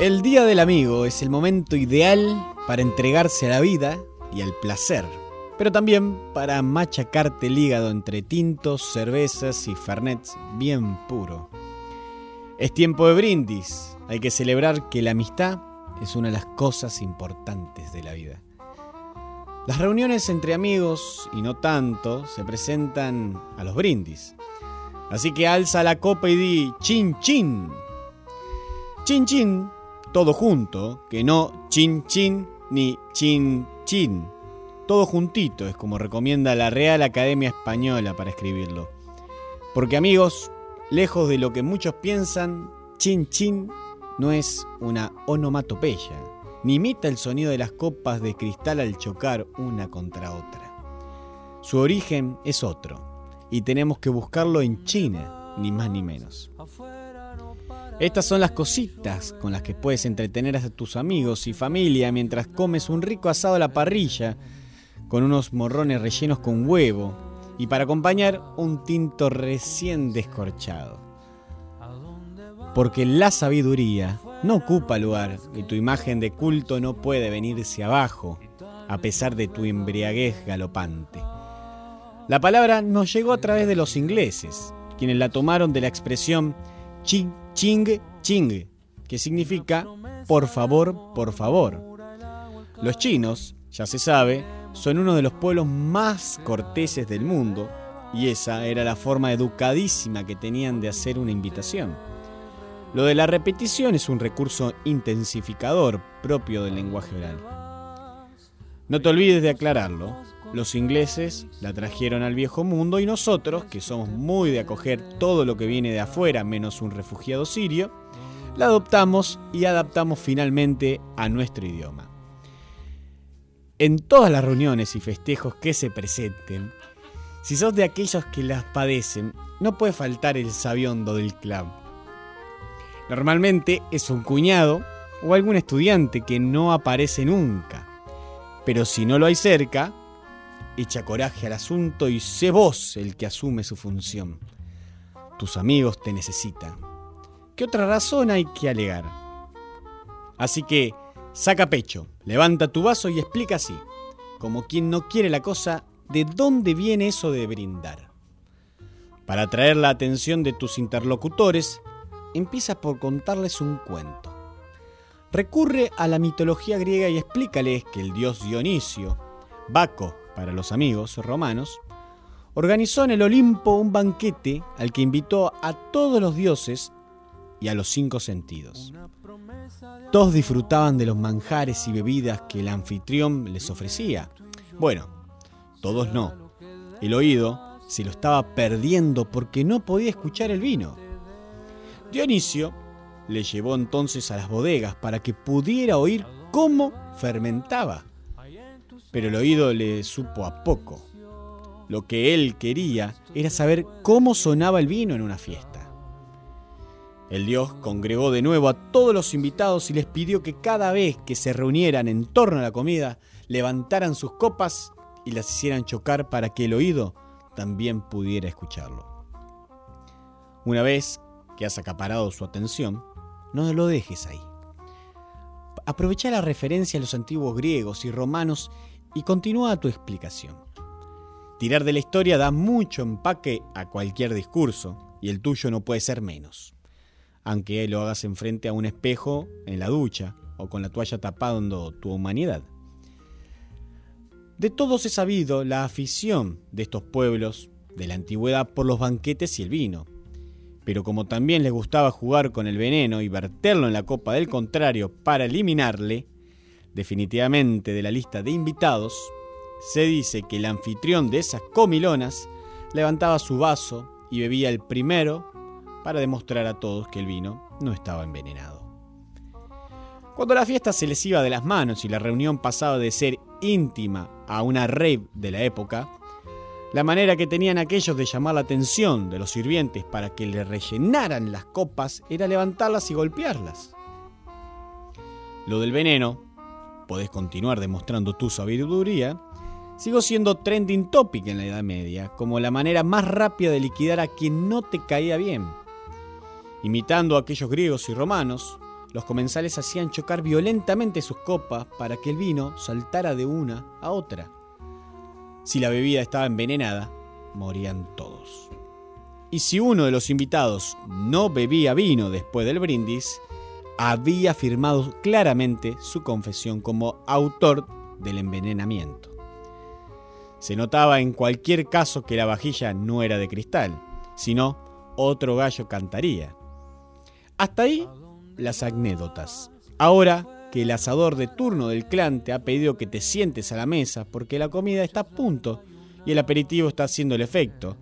El Día del Amigo es el momento ideal para entregarse a la vida y al placer, pero también para machacarte el hígado entre tintos, cervezas y fernets bien puro. Es tiempo de brindis, hay que celebrar que la amistad es una de las cosas importantes de la vida. Las reuniones entre amigos, y no tanto, se presentan a los brindis. Así que alza la copa y di chin chin. Chin chin todo junto, que no chin chin ni chin chin. Todo juntito es como recomienda la Real Academia Española para escribirlo. Porque amigos, lejos de lo que muchos piensan, chin chin no es una onomatopeya, ni imita el sonido de las copas de cristal al chocar una contra otra. Su origen es otro, y tenemos que buscarlo en China, ni más ni menos. Estas son las cositas con las que puedes entretener a tus amigos y familia mientras comes un rico asado a la parrilla con unos morrones rellenos con huevo y para acompañar un tinto recién descorchado. Porque la sabiduría no ocupa lugar y tu imagen de culto no puede venirse abajo a pesar de tu embriaguez galopante. La palabra nos llegó a través de los ingleses, quienes la tomaron de la expresión ching ching ching, que significa por favor, por favor. Los chinos, ya se sabe, son uno de los pueblos más corteses del mundo y esa era la forma educadísima que tenían de hacer una invitación. Lo de la repetición es un recurso intensificador propio del lenguaje oral. No te olvides de aclararlo, los ingleses la trajeron al viejo mundo y nosotros, que somos muy de acoger todo lo que viene de afuera menos un refugiado sirio, la adoptamos y adaptamos finalmente a nuestro idioma. En todas las reuniones y festejos que se presenten, si sos de aquellos que las padecen, no puede faltar el sabiondo del club. Normalmente es un cuñado o algún estudiante que no aparece nunca. Pero si no lo hay cerca, echa coraje al asunto y sé vos el que asume su función. Tus amigos te necesitan. ¿Qué otra razón hay que alegar? Así que, saca pecho, levanta tu vaso y explica así, como quien no quiere la cosa, de dónde viene eso de brindar. Para atraer la atención de tus interlocutores, empieza por contarles un cuento. Recurre a la mitología griega y explícales que el dios Dionisio, Baco para los amigos romanos, organizó en el Olimpo un banquete al que invitó a todos los dioses y a los cinco sentidos. Todos disfrutaban de los manjares y bebidas que el anfitrión les ofrecía. Bueno, todos no. El oído se lo estaba perdiendo porque no podía escuchar el vino. Dionisio le llevó entonces a las bodegas para que pudiera oír cómo fermentaba. Pero el oído le supo a poco. Lo que él quería era saber cómo sonaba el vino en una fiesta. El dios congregó de nuevo a todos los invitados y les pidió que cada vez que se reunieran en torno a la comida, levantaran sus copas y las hicieran chocar para que el oído también pudiera escucharlo. Una vez que has acaparado su atención, no lo dejes ahí. Aprovecha la referencia a los antiguos griegos y romanos y continúa tu explicación. Tirar de la historia da mucho empaque a cualquier discurso y el tuyo no puede ser menos. Aunque lo hagas enfrente a un espejo en la ducha o con la toalla tapando tu humanidad. De todos he sabido la afición de estos pueblos de la antigüedad por los banquetes y el vino, pero como también les gustaba jugar con el veneno y verterlo en la copa del contrario para eliminarle, definitivamente de la lista de invitados, se dice que el anfitrión de esas comilonas levantaba su vaso y bebía el primero para demostrar a todos que el vino no estaba envenenado. Cuando la fiesta se les iba de las manos y la reunión pasaba de ser íntima a una rave de la época, la manera que tenían aquellos de llamar la atención de los sirvientes para que le rellenaran las copas era levantarlas y golpearlas. Lo del veneno, podés continuar demostrando tu sabiduría, sigo siendo trending topic en la Edad Media, como la manera más rápida de liquidar a quien no te caía bien. Imitando a aquellos griegos y romanos, los comensales hacían chocar violentamente sus copas para que el vino saltara de una a otra. Si la bebida estaba envenenada, morían todos. Y si uno de los invitados no bebía vino después del brindis, había firmado claramente su confesión como autor del envenenamiento. Se notaba en cualquier caso que la vajilla no era de cristal, sino otro gallo cantaría. Hasta ahí las anécdotas. Ahora que el asador de turno del clan te ha pedido que te sientes a la mesa porque la comida está a punto y el aperitivo está haciendo el efecto,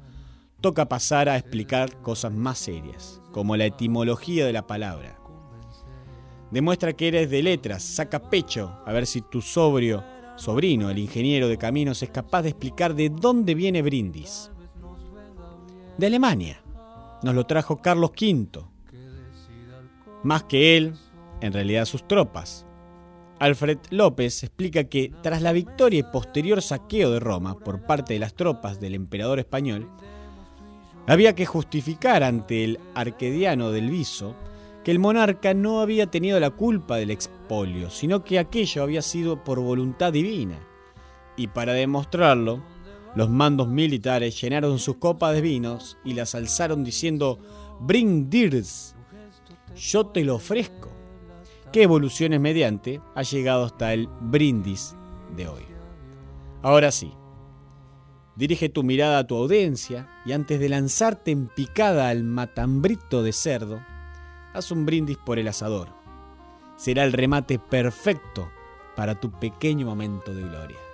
toca pasar a explicar cosas más serias, como la etimología de la palabra. Demuestra que eres de letras, saca pecho a ver si tu sobrio sobrino, el ingeniero de caminos, es capaz de explicar de dónde viene Brindis. De Alemania. Nos lo trajo Carlos V, más que él, en realidad sus tropas. Alfred López explica que tras la victoria y posterior saqueo de Roma por parte de las tropas del emperador español, había que justificar ante el arquediano del Viso que el monarca no había tenido la culpa del expolio, sino que aquello había sido por voluntad divina. Y para demostrarlo, los mandos militares llenaron sus copas de vinos y las alzaron diciendo Bring dirs, yo te lo ofrezco, que evoluciones mediante ha llegado hasta el brindis de hoy. Ahora sí, dirige tu mirada a tu audiencia y antes de lanzarte en picada al matambrito de cerdo, haz un brindis por el asador. Será el remate perfecto para tu pequeño momento de gloria.